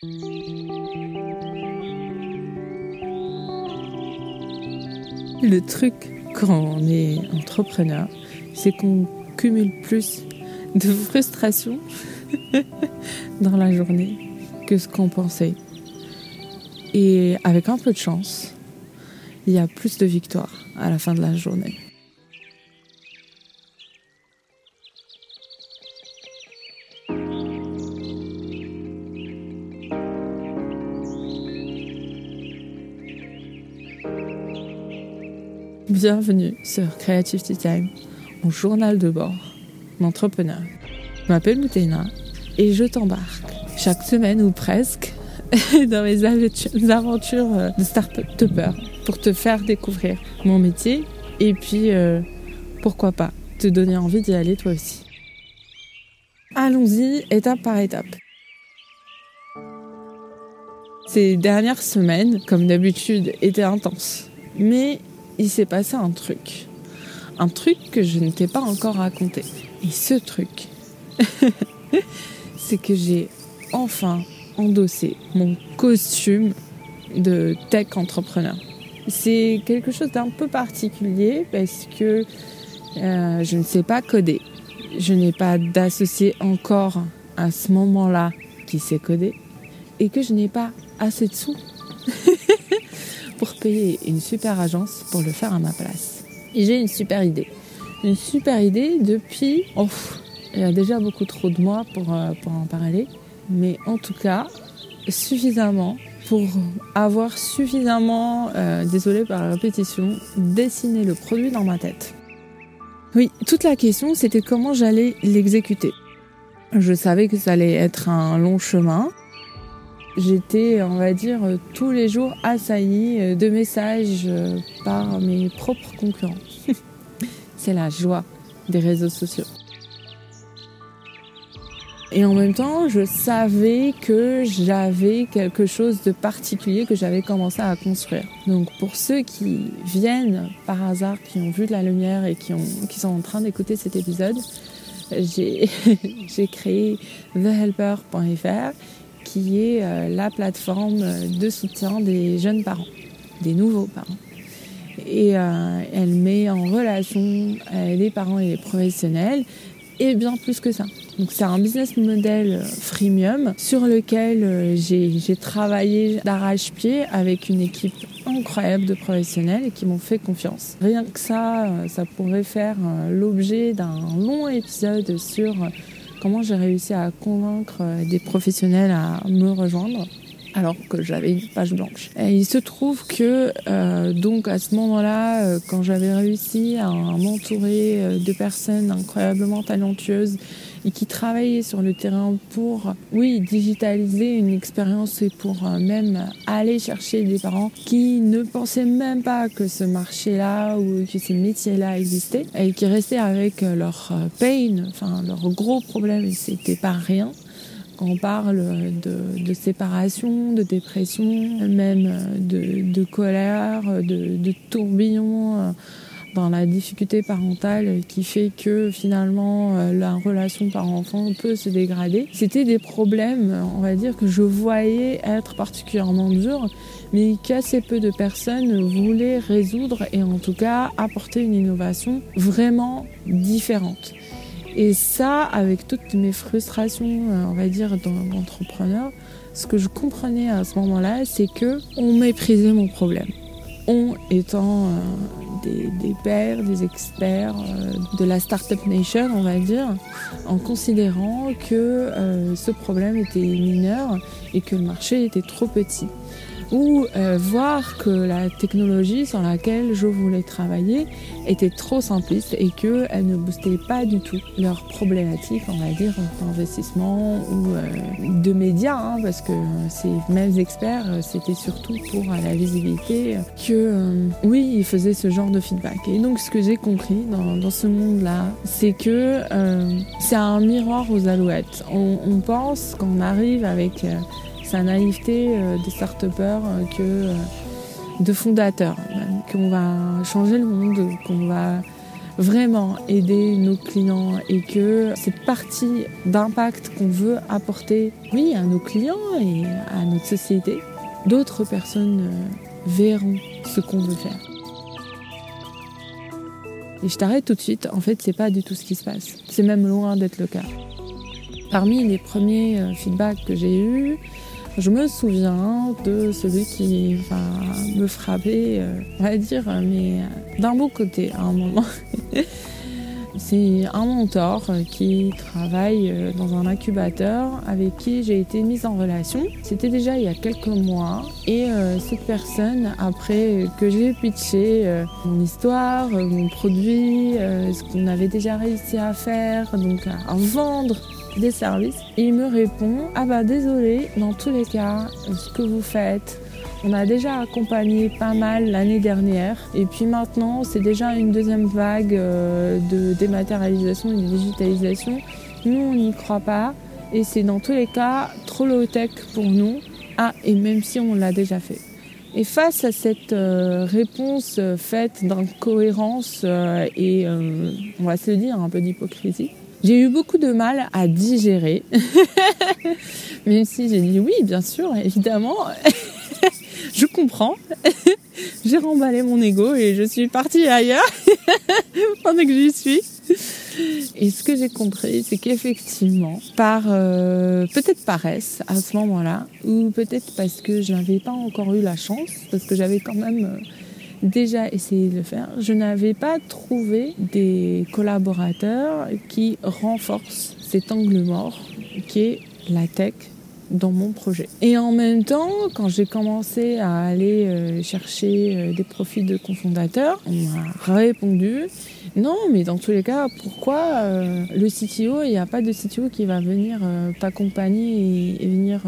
Le truc quand on est entrepreneur, c'est qu'on cumule plus de frustration dans la journée que ce qu'on pensait. Et avec un peu de chance, il y a plus de victoires à la fin de la journée. Bienvenue sur Creativity Time, mon journal de bord d'entrepreneur. Je m'appelle Moutena et je t'embarque chaque semaine ou presque dans mes aventures euh, de start-upper pour te faire découvrir mon métier et puis euh, pourquoi pas te donner envie d'y aller toi aussi. Allons-y étape par étape. Ces dernières semaines, comme d'habitude, étaient intenses. Mais il s'est passé un truc. Un truc que je ne t'ai pas encore raconté. Et ce truc, c'est que j'ai enfin endossé mon costume de tech entrepreneur. C'est quelque chose d'un peu particulier parce que euh, je ne sais pas coder. Je n'ai pas d'associé encore à ce moment-là qui sait coder et que je n'ai pas assez de sous pour payer une super agence pour le faire à ma place. Et j'ai une super idée. Une super idée depuis... Oh, il y a déjà beaucoup trop de mois pour, euh, pour en parler. Mais en tout cas, suffisamment pour avoir suffisamment, euh, désolé par la répétition, dessiné le produit dans ma tête. Oui, toute la question c'était comment j'allais l'exécuter. Je savais que ça allait être un long chemin, j'étais, on va dire, tous les jours assaillie euh, de messages euh, par mes propres concurrents. C'est la joie des réseaux sociaux. Et en même temps, je savais que j'avais quelque chose de particulier que j'avais commencé à construire. Donc pour ceux qui viennent par hasard, qui ont vu de la lumière et qui, qui sont en train d'écouter cet épisode, j'ai créé thehelper.fr qui est euh, la plateforme de soutien des jeunes parents, des nouveaux parents. Et euh, elle met en relation euh, les parents et les professionnels et bien plus que ça. Donc c'est un business model freemium sur lequel j'ai travaillé d'arrache-pied avec une équipe incroyable de professionnels qui m'ont fait confiance. Rien que ça, ça pourrait faire l'objet d'un long épisode sur comment j'ai réussi à convaincre euh, des professionnels à me rejoindre alors que j'avais une page blanche. Il se trouve que euh, donc à ce moment-là, euh, quand j'avais réussi à m'entourer de personnes incroyablement talentueuses et qui travaillaient sur le terrain pour, oui, digitaliser une expérience et pour euh, même aller chercher des parents qui ne pensaient même pas que ce marché-là ou que ces métiers-là existaient et qui restaient avec leur euh, pain, enfin leur gros problème c'était pas rien. Quand on parle de, séparation, de dépression, même de, de colère, de, de tourbillon la difficulté parentale qui fait que finalement euh, la relation parent-enfant peut se dégrader. C'était des problèmes, on va dire, que je voyais être particulièrement durs, mais qu'assez peu de personnes voulaient résoudre et en tout cas apporter une innovation vraiment différente. Et ça, avec toutes mes frustrations, euh, on va dire, d'entrepreneur, ce que je comprenais à ce moment-là, c'est que on méprisait mon problème. On étant euh, des, pairs, des experts euh, de la Startup Nation, on va dire, en considérant que euh, ce problème était mineur et que le marché était trop petit ou euh, voir que la technologie sur laquelle je voulais travailler était trop simpliste et qu'elle ne boostait pas du tout leurs problématiques, on va dire, d'investissement ou euh, de médias, hein, parce que ces mêmes experts, euh, c'était surtout pour la visibilité que, oui, ils faisaient ce genre de feedback. Et donc, ce que j'ai compris dans, dans ce monde-là, c'est que c'est un miroir aux alouettes. On, on pense qu'on arrive avec sa naïveté euh, des start-upers euh, que euh, de fondateurs, qu'on va changer le monde, qu'on va vraiment aider nos clients et que cette partie d'impact qu'on veut apporter, oui, à nos clients et à notre société, d'autres personnes euh, verront ce qu'on veut faire. Et je t'arrête tout de suite, en fait, c'est pas du tout ce qui se passe. C'est même loin d'être le cas. Parmi les premiers feedbacks que j'ai eus, je me souviens de celui qui me frappait, euh, on va dire, mais d'un beau côté à un moment. C'est un mentor qui travaille euh, dans un incubateur avec qui j'ai été mise en relation. C'était déjà il y a quelques mois et euh, cette personne, après que j'ai pitché mon histoire, mon produit, ce qu'on avait déjà réussi à faire, donc à vendre des services, il me répond Ah bah désolé, dans tous les cas, ce que vous faites, on a déjà accompagné pas mal l'année dernière et puis maintenant c'est déjà une deuxième vague euh, de dématérialisation et de digitalisation. Nous on n'y croit pas et c'est dans tous les cas trop low-tech pour nous. Ah et même si on l'a déjà fait. Et face à cette euh, réponse euh, faite d'incohérence et on va se le dire un peu d'hypocrisie, j'ai eu beaucoup de mal à digérer. Même si j'ai dit oui, bien sûr, évidemment. je comprends. j'ai remballé mon ego et je suis partie ailleurs pendant que j'y suis. Et ce que j'ai compris, c'est qu'effectivement, par euh, peut-être paresse à ce moment-là, ou peut-être parce que je n'avais pas encore eu la chance, parce que j'avais quand même euh, déjà essayé de le faire, je n'avais pas trouvé des collaborateurs qui renforcent cet angle mort qui est la tech dans mon projet. Et en même temps, quand j'ai commencé à aller euh, chercher euh, des profils de cofondateurs, on m'a répondu non, mais dans tous les cas, pourquoi euh, le CTO, il n'y a pas de CTO qui va venir t'accompagner et, venir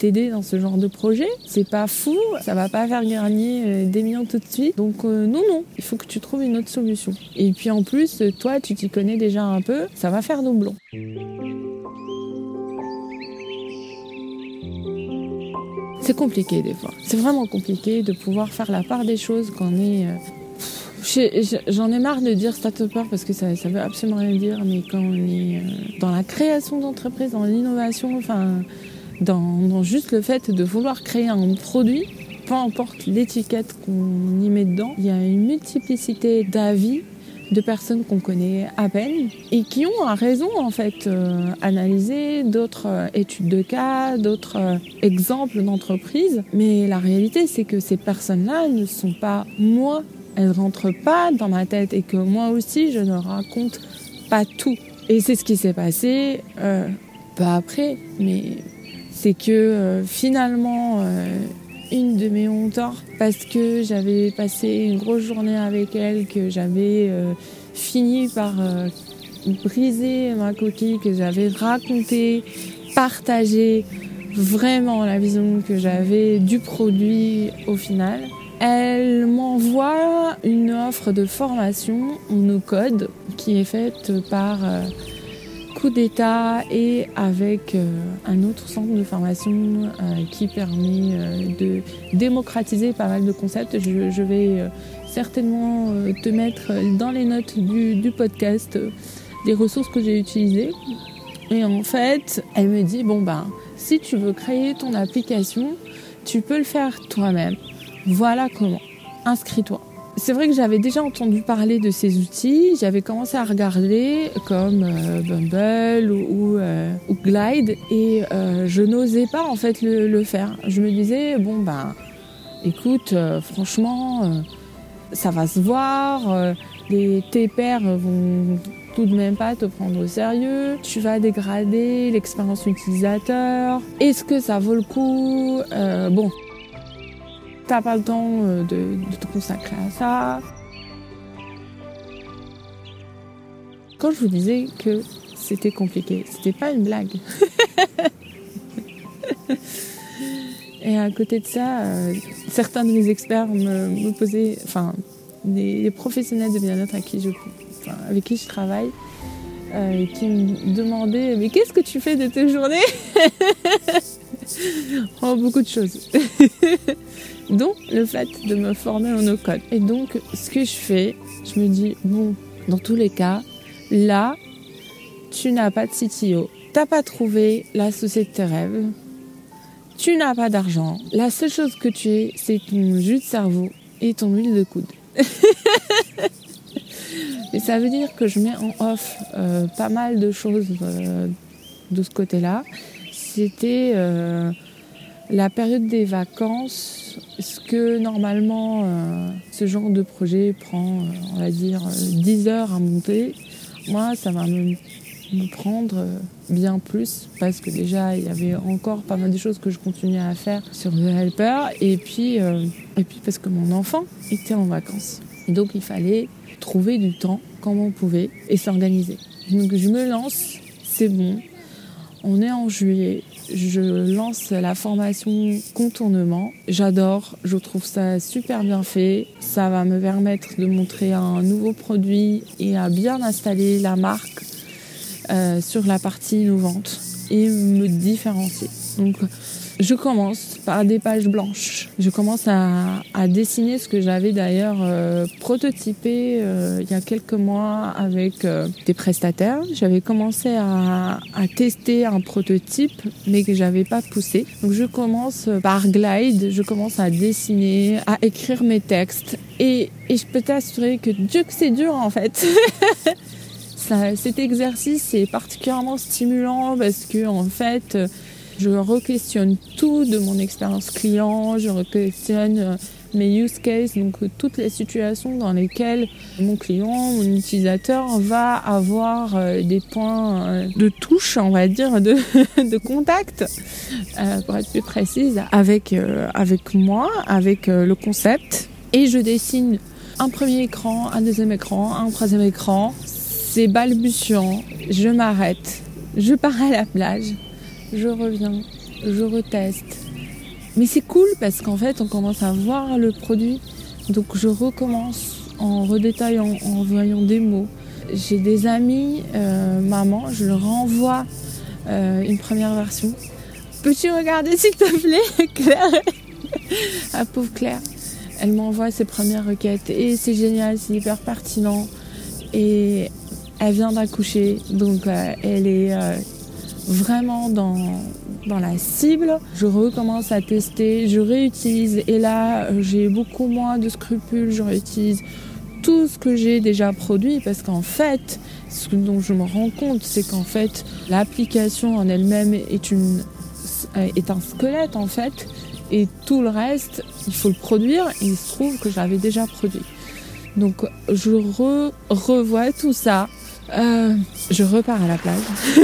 t'aider dans ce genre de projet C'est pas fou, ça va pas faire gagner des millions tout de suite. Donc non, non, il faut que tu trouves une autre solution. Et puis en plus, toi, tu t'y connais déjà un peu, ça va faire doublon. c'est compliqué des fois. C'est vraiment compliqué de pouvoir faire la part des choses quand on est. Euh, j'en ai marre de dire start-upper parce que ça, ça veut absolument rien dire, mais quand on est euh, dans la création d'entreprise, dans l'innovation, enfin, dans, juste le fait de vouloir créer un produit, peu importe l'étiquette qu'on y met dedans, il y a une multiplicité d'avis de personnes qu'on connaît à peine et qui ont à raison en fait euh, analysé d'autres euh, études de cas, d'autres euh, exemples d'entreprises. Mais la réalité c'est que ces personnes-là ne sont pas moi, elles rentrent pas dans ma tête et que moi aussi je ne raconte pas tout. Et c'est ce qui s'est passé pas après, mais c'est que finalement une de mes mentors parce que j'avais passé une grosse journée avec elle, que j'avais euh, fini par euh, briser ma coquille, que j'avais raconté, partagé vraiment la vision que j'avais du produit au final. Elle m'envoie une offre de formation en no-code qui est faite par euh, coup d'État et avec euh, un autre centre de formation euh, qui permet euh, de démocratiser pas mal de concepts. Je, vais certainement te mettre dans les notes du, du podcast des ressources que j'ai utilisées. Et en fait, elle me dit, bon ben, si tu veux créer ton application, tu peux le faire toi-même. Voilà comment. Inscris-toi. C'est vrai que j'avais déjà entendu parler de ces outils. J'avais commencé à regarder comme euh, Bumble ou, euh, ou, Glide et euh, je n'osais pas en fait le, faire. Je me disais bon ben écoute franchement ça va se voir. tes pairs vont tout de même pas te prendre au sérieux. Tu vas dégrader l'expérience utilisateur. Est-ce que ça vaut le coup? Bon t'as pas le temps euh, de, te consacrer à ça. Quand je vous disais que c'était compliqué, c'était pas une blague. Et à côté de ça, euh, certains de mes experts me, posaient, enfin, les, professionnels de bien-être avec qui je, avec qui je travaille, euh, qui me demandaient mais qu'est-ce que tu fais de tes journées? Oh, beaucoup de choses. dont le fait de me former en no-code. Et donc, ce que je fais, je me dis, bon, Dans tous les cas, là, tu n'as pas de CTO. T'as pas trouvé la société de tes rêves. Tu n'as pas d'argent. La seule chose que tu es, c'est ton jus de cerveau et ton huile de coude. et ça veut dire que je mets en off euh, pas mal de choses euh, de ce côté-là. C'était euh, la période des vacances, ce que normalement ce genre de projet prend, on va dire, 10 heures à monter? Moi, ça va me prendre euh, bien plus parce que déjà il y avait encore pas mal de choses que je continuais à faire sur The Helper et puis, euh, parce que mon enfant était en vacances. Donc il fallait trouver du temps comme on pouvait et s'organiser. Donc je me lance, c'est bon. On est en juillet, je lance la formation contournement. J'adore, je trouve ça super bien fait. Ça va me permettre de montrer un nouveau produit et à bien installer la marque euh, sur la partie innovante et me différencier. Donc, je commence par des pages blanches. Je commence à, dessiner ce que j'avais d'ailleurs euh, prototypé euh, il y a quelques mois avec des prestataires. J'avais commencé à, tester un prototype, mais que j'avais pas poussé. Donc je commence par glide, je commence à dessiner, à écrire mes textes. Et, et je peux t'assurer que Dieu que c'est dur en fait. cet exercice est particulièrement stimulant parce que en fait, je re-questionne tout de mon expérience client, je re-questionne euh, mes use cases, donc euh, toutes les situations dans lesquelles mon client, mon utilisateur va avoir euh, des points de touche, on va dire, de, contact, pour être plus précise, avec, avec moi, avec le concept. Et je dessine un premier écran, un deuxième écran, un troisième écran. C'est balbutiant, je m'arrête, je pars à la plage, je reviens, je reteste. Mais c'est cool parce qu'en fait, on commence à voir le produit. Donc je recommence en redétaillant, en voyant des mots. J'ai des amis, euh, maman, je leur envoie euh, une première version. Peux-tu regarder s'il te plaît, Claire? Ah pauvre Claire. Elle m'envoie ses premières requêtes et c'est génial, c'est hyper pertinent. Et elle vient d'accoucher, donc euh, elle est vraiment dans, dans la cible. Je recommence à tester, je réutilise et là j'ai beaucoup moins de scrupules, je réutilise tout ce que j'ai déjà produit parce qu'en fait, ce dont je me rends compte, c'est qu'en fait, l'application en elle-même est, est un squelette en fait et tout le reste, il faut le produire et il se trouve que j'avais déjà produit. Donc je revois tout ça euh, je repars à la plage.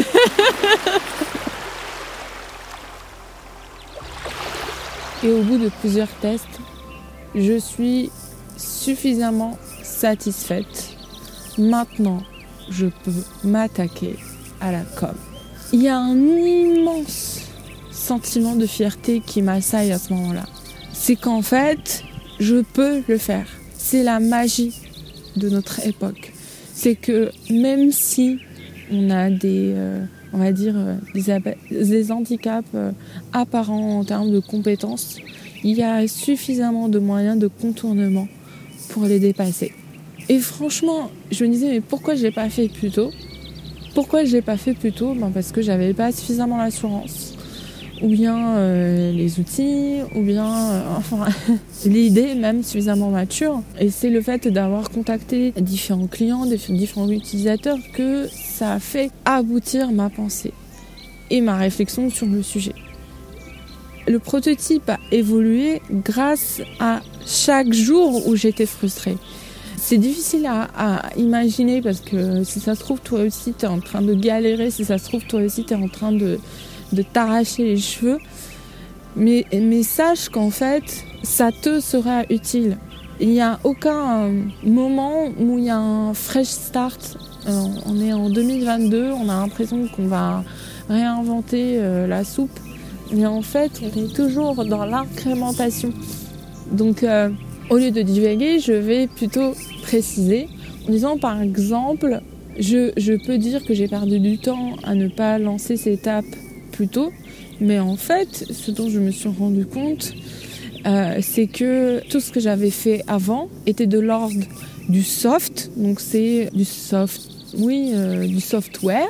Et au bout de plusieurs tests, je suis suffisamment satisfaite. Maintenant, je peux m'attaquer à la com. Il y a un immense sentiment de fierté qui m'assaille à ce moment-là. C'est qu'en fait, je peux le faire. C'est la magie de notre époque c'est que même si on a des, euh, on va dire, euh, des, handicaps euh, apparents en termes de compétences, il y a suffisamment de moyens de contournement pour les dépasser. Et franchement, je me disais, mais pourquoi je l'ai pas fait plus tôt? Pourquoi je l'ai pas fait plus tôt? Ben Parce que j'avais pas suffisamment l'assurance ou bien euh, les outils, ou bien euh, l'idée même suffisamment mature. Et c'est le fait d'avoir contacté différents clients, différents utilisateurs que ça a fait aboutir ma pensée et ma réflexion sur le sujet. Le prototype a évolué grâce à chaque jour où j'étais frustrée. C'est difficile à, à, imaginer parce que si ça se trouve, toi aussi, tu es en train de galérer, si ça se trouve, toi aussi, tu es en train de, de t'arracher les cheveux. Mais, mais sache qu'en fait, ça te sera utile. Il n'y a aucun euh, moment où il y a un fresh start. Euh, on est en 2022, on a l'impression qu'on va réinventer euh, la soupe. Mais en fait, on est toujours dans l'incrémentation. Donc, au lieu de divaguer, je vais plutôt préciser en disant par exemple, je, je peux dire que j'ai perdu du temps à ne pas lancer cette étape tôt. Mais en fait, ce dont je me suis rendu compte, euh, c'est que tout ce que j'avais fait avant était de l'ordre du soft, donc c'est du soft oui, euh, du software,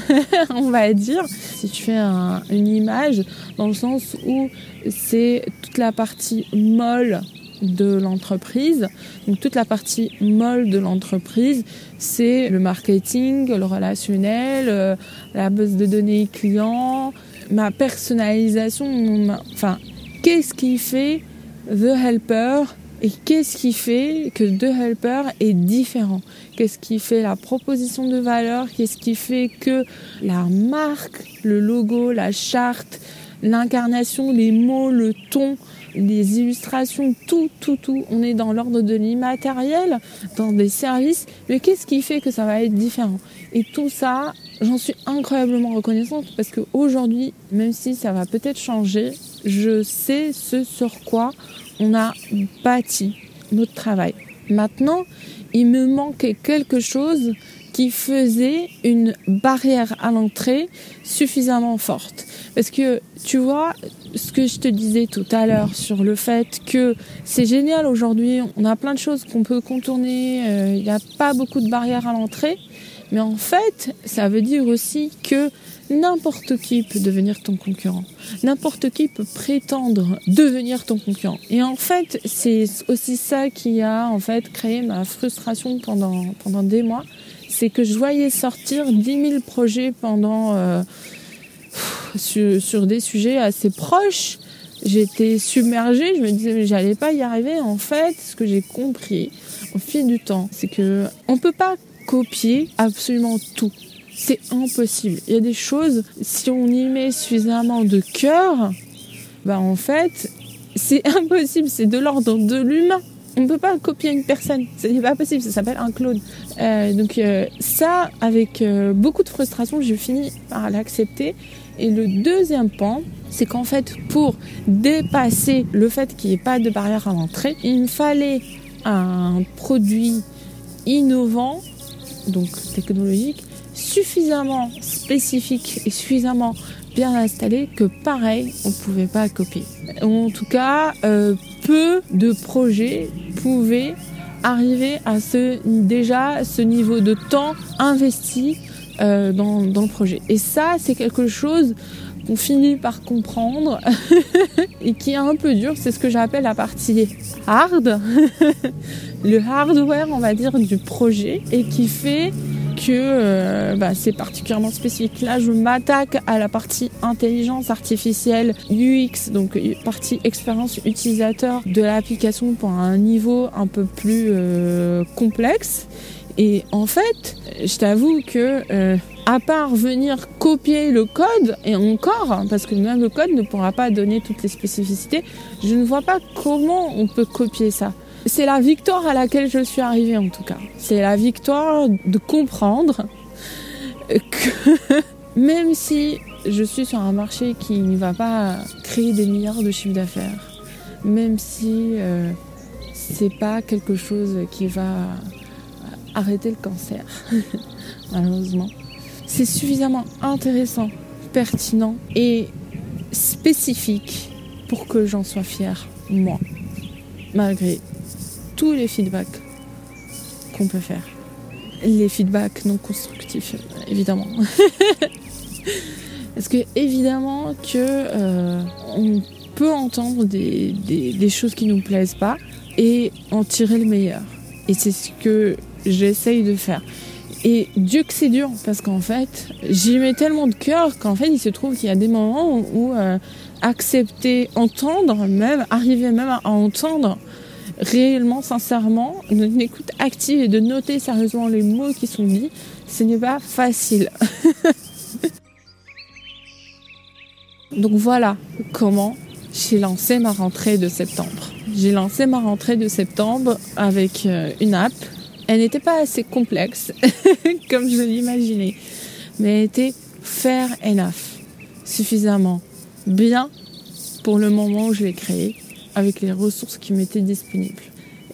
on va dire. Si tu fais une image, dans le sens où c'est toute la partie molle de l'entreprise. Donc toute la partie molle de l'entreprise, c'est le marketing, le relationnel, euh, la base de données client, ma personnalisation, enfin, qu'est-ce qui fait The Helper et qu'est-ce qui fait que The Helper est différent? Qu'est-ce qui fait la proposition de valeur? Qu'est-ce qui fait que la marque, le logo, la charte, l'incarnation, les mots, le ton, les illustrations, tout, tout, tout. On est dans l'ordre de l'immatériel, dans des services. Mais qu'est-ce qui fait que ça va être différent? Et tout ça, j'en suis incroyablement reconnaissante parce qu'aujourd'hui, même si ça va peut-être changer, je sais ce sur quoi on a bâti notre travail. Maintenant, il me manquait quelque chose qui faisait une barrière à l'entrée suffisamment forte. Parce que tu vois, ce que je te disais tout à l'heure sur le fait que c'est génial aujourd'hui, on a plein de choses qu'on peut contourner, euh, il n'y a pas beaucoup de barrières à l'entrée, mais en fait, ça veut dire aussi que n'importe qui peut devenir ton concurrent. N'importe qui peut prétendre devenir ton concurrent. Et en fait, c'est aussi ça qui a en fait créé ma frustration pendant, pendant des mois. C'est que je voyais sortir 10 000 projets pendant, euh, sur, des sujets assez proches. J'étais submergée, je me disais mais j'allais pas y arriver. En fait, ce que j'ai compris au fil du temps, c'est que on peut pas copier absolument tout c'est impossible. Il y a des choses, si on y met suffisamment de cœur, bah en fait, c'est impossible, c'est de l'ordre de l'humain. On ne peut pas copier une personne, ce n'est pas possible, ça s'appelle un clone. Euh, donc euh, ça, avec euh, beaucoup de frustration, j'ai fini par l'accepter. Et le deuxième pan, c'est qu'en fait, pour dépasser le fait qu'il n'y ait pas de barrière à l'entrée, il me fallait un produit innovant, donc technologique, suffisamment spécifique et suffisamment bien installé que pareil, on ne pouvait pas copier. En tout cas, peu de projets pouvaient arriver à ce déjà ce niveau de temps investi euh, dans, dans, le projet. Et ça, c'est quelque chose qu'on finit par comprendre et qui est un peu dur. C'est ce que j'appelle la partie hard, le hardware, on va dire, du projet et qui fait que euh, bah, c'est particulièrement spécifique. Là, je m'attaque à la partie intelligence artificielle UX, donc partie expérience utilisateur de l'application pour un niveau un peu plus euh, complexe. Et en fait, je t'avoue que euh, à part venir copier le code, et encore, hein, parce que même le code ne pourra pas donner toutes les spécificités, je ne vois pas comment on peut copier ça. C'est la victoire à laquelle je suis arrivée en tout cas. C'est la victoire de comprendre que même si je suis sur un marché qui ne va pas créer des milliards de chiffres d'affaires, même si euh, c'est pas quelque chose qui va arrêter le cancer, malheureusement, c'est suffisamment intéressant, pertinent et spécifique pour que j'en sois fière, moi, malgré tous les feedbacks qu'on peut faire. Les feedbacks non constructifs, évidemment. Parce que évidemment que euh, on peut entendre des, choses qui nous plaisent pas et en tirer le meilleur. Et c'est ce que j'essaye de faire. Et Dieu que c'est dur, parce qu'en fait, j'y mets tellement de cœur qu'en fait, il se trouve qu'il y a des moments où euh, accepter, entendre même, arriver même à entendre réellement, sincèrement, une écoute active et de noter sérieusement les mots qui sont dits, ce n'est pas facile. Donc voilà comment j'ai lancé ma rentrée de septembre. J'ai lancé ma rentrée de septembre avec euh, une app. Elle n'était pas assez complexe comme je l'imaginais, mais elle était fair enough, suffisamment bien pour le moment où je l'ai créée avec les ressources qui m'étaient disponibles.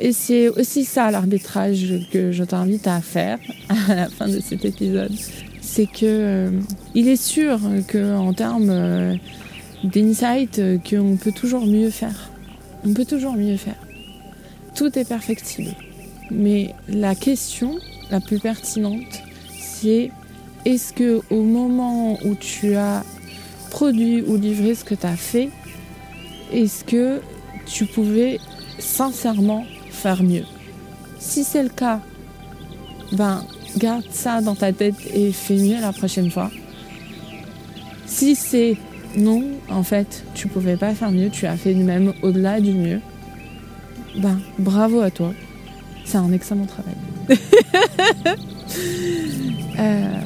Et c'est aussi ça l'arbitrage que je t'invite à faire à la fin de cet épisode. C'est que euh, il est sûr qu'en termes euh, d'insight, qu'on peut toujours mieux faire. On peut toujours mieux faire. Tout est perfectible. Mais la question la plus pertinente, c'est est-ce que au moment où tu as produit ou livré ce que tu as fait, est-ce que tu pouvais sincèrement faire mieux Si c'est le cas, ben garde ça dans ta tête et fais mieux la prochaine fois. Si c'est non, en fait, tu pouvais pas faire mieux, tu as fait même au-delà du mieux, ben bravo à toi. C'est un excellent travail. Euh,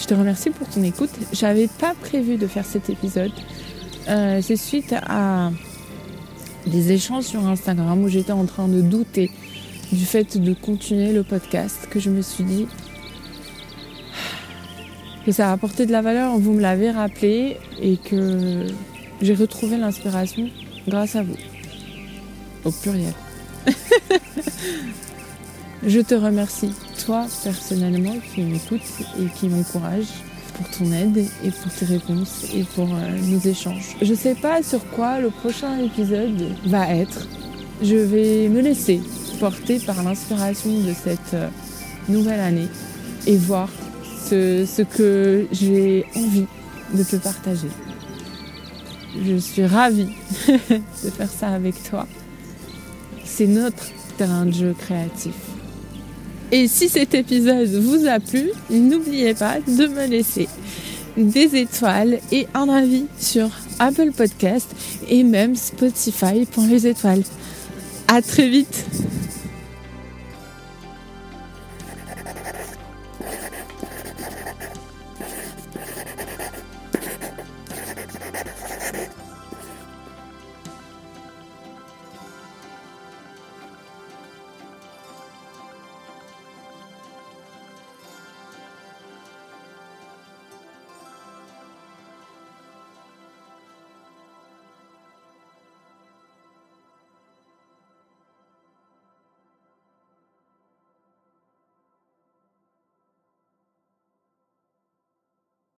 je te remercie pour ton écoute. J'avais pas prévu de faire cet épisode. Euh, c'est suite à des échanges sur Instagram où j'étais en train de douter du fait de continuer le podcast que je me suis dit que ça a apporté de la valeur, vous me l'avez rappelé et que j'ai retrouvé l'inspiration grâce à vous. Au pluriel. je te remercie, toi personnellement, qui m'écoute et qui m'encourage pour ton aide et pour tes réponses et pour euh, nos échanges. Je sais pas sur quoi le prochain épisode va être. Je vais me laisser porter par l'inspiration de cette euh, nouvelle année et voir ce, ce que j'ai envie de te partager. Je suis ravie de faire ça avec toi. C'est notre terrain de jeu créatif. Et si cet épisode vous a plu, n'oubliez pas de me laisser des étoiles et un avis sur Apple Podcast et même Spotify pour les étoiles. À très vite!